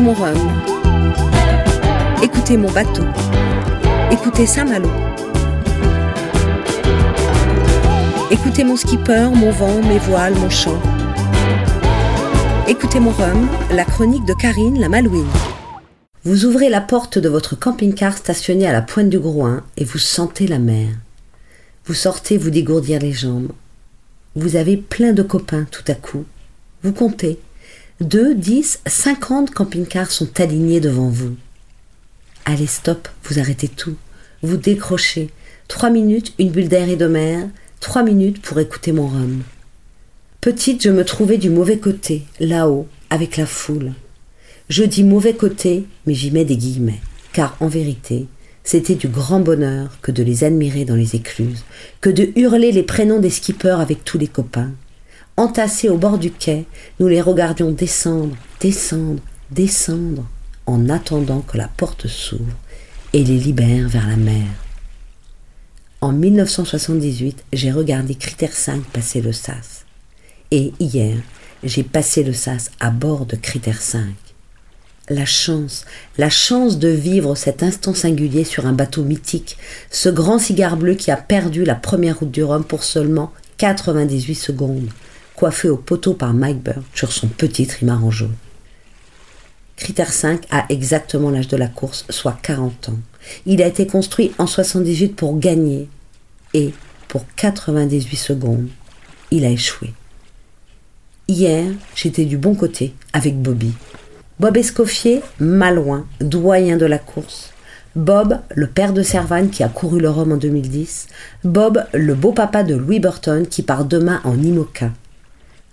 Écoutez mon rhum. Écoutez mon bateau. Écoutez Saint-Malo. Écoutez mon skipper, mon vent, mes voiles, mon chant. Écoutez mon rhum, la chronique de Karine la Malouine. Vous ouvrez la porte de votre camping-car stationné à la pointe du Groin et vous sentez la mer. Vous sortez vous dégourdir les jambes. Vous avez plein de copains tout à coup. Vous comptez. Deux, dix, cinquante camping-cars sont alignés devant vous. Allez, stop, vous arrêtez tout. Vous décrochez. Trois minutes, une bulle d'air et de mer. Trois minutes pour écouter mon rhum. Petite, je me trouvais du mauvais côté, là-haut, avec la foule. Je dis mauvais côté, mais j'y mets des guillemets, car en vérité, c'était du grand bonheur que de les admirer dans les écluses, que de hurler les prénoms des skippers avec tous les copains. Entassés au bord du quai, nous les regardions descendre, descendre, descendre, en attendant que la porte s'ouvre et les libère vers la mer. En 1978, j'ai regardé Critère 5 passer le SAS. Et hier, j'ai passé le SAS à bord de Critère 5. La chance, la chance de vivre cet instant singulier sur un bateau mythique, ce grand cigare bleu qui a perdu la première route du Rhum pour seulement 98 secondes, coiffé au poteau par Mike Bird sur son petit trimaran jaune. Critère 5 a exactement l'âge de la course, soit 40 ans. Il a été construit en 78 pour gagner et pour 98 secondes, il a échoué. Hier, j'étais du bon côté avec Bobby. Bob Escoffier, malouin, doyen de la course. Bob, le père de Servane qui a couru le Rhum en 2010. Bob, le beau-papa de Louis Burton qui part demain en IMOCA.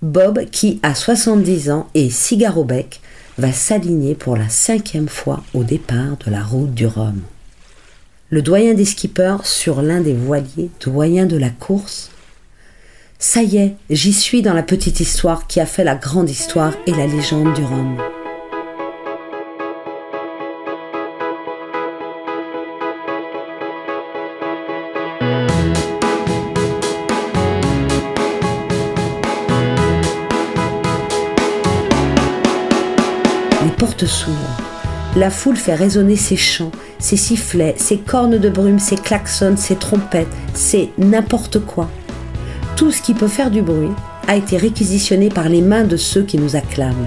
Bob qui, à 70 ans et cigare au bec, va s'aligner pour la cinquième fois au départ de la route du Rhum. Le doyen des skippers sur l'un des voiliers, doyen de la course. Ça y est, j'y suis dans la petite histoire qui a fait la grande histoire et la légende du Rhum. Les portes s'ouvrent. La foule fait résonner ses chants, ses sifflets, ses cornes de brume, ses klaxons, ses trompettes, c'est n'importe quoi. Tout ce qui peut faire du bruit a été réquisitionné par les mains de ceux qui nous acclament.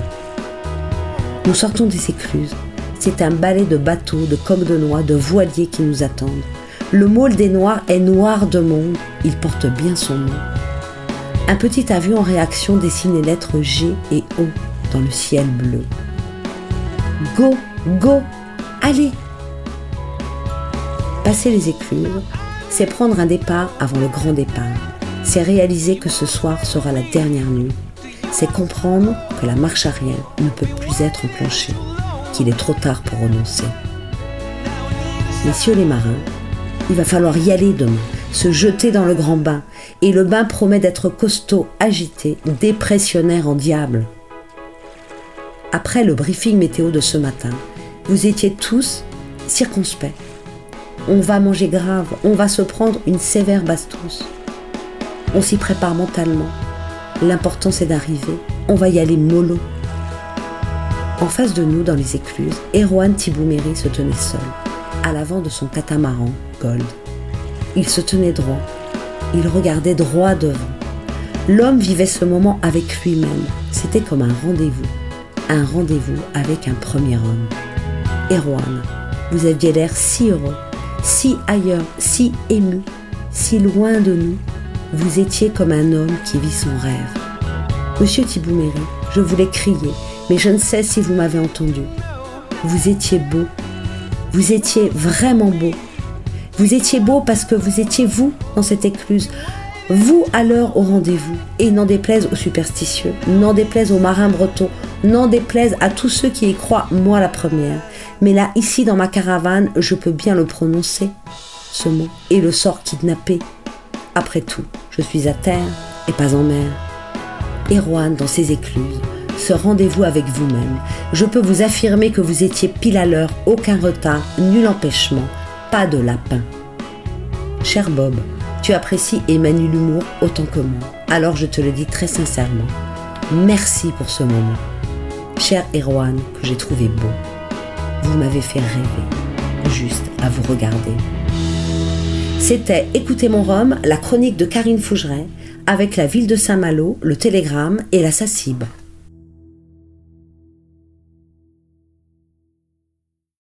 Nous sortons des écluses. C'est un balai de bateaux, de coques de noix, de voiliers qui nous attendent. Le môle des Noirs est noir de monde, il porte bien son nom. Un petit avion en réaction dessine les lettres G et O dans le ciel bleu. Go, go, allez Passer les écluses, c'est prendre un départ avant le grand départ. C'est réaliser que ce soir sera la dernière nuit. C'est comprendre que la marche arrière ne peut plus être enclenchée, qu'il est trop tard pour renoncer. Messieurs les marins, il va falloir y aller demain, se jeter dans le grand bain, et le bain promet d'être costaud, agité, dépressionnaire en diable. Après le briefing météo de ce matin, vous étiez tous circonspects. On va manger grave, on va se prendre une sévère bastos. On s'y prépare mentalement. L'important c'est d'arriver. On va y aller mollo. En face de nous, dans les écluses, Erwan Thibouméry se tenait seul, à l'avant de son catamaran Gold. Il se tenait droit. Il regardait droit devant. L'homme vivait ce moment avec lui-même. C'était comme un rendez-vous. Un rendez-vous avec un premier homme. Erwan, vous aviez l'air si heureux, si ailleurs, si ému, si loin de nous. Vous étiez comme un homme qui vit son rêve. Monsieur Thibouméry, je voulais crier, mais je ne sais si vous m'avez entendu. Vous étiez beau. Vous étiez vraiment beau. Vous étiez beau parce que vous étiez vous dans cette écluse. Vous l'heure au rendez-vous. Et n'en déplaise aux superstitieux, n'en déplaise aux marins bretons, n'en déplaise à tous ceux qui y croient, moi la première. Mais là, ici, dans ma caravane, je peux bien le prononcer, ce mot, et le sort kidnappé. Après tout, je suis à terre et pas en mer. Erwan dans ses écluses, ce rendez-vous avec vous-même, je peux vous affirmer que vous étiez pile à l'heure, aucun retard, nul empêchement, pas de lapin. Cher Bob, tu apprécies et manies l'humour autant que moi, alors je te le dis très sincèrement. Merci pour ce moment. cher Erwan, que j'ai trouvé beau. Vous m'avez fait rêver, juste à vous regarder. C'était Écoutez mon Rhum, la chronique de Karine Fougeret, avec la ville de Saint-Malo, le Télégramme et la SACIB.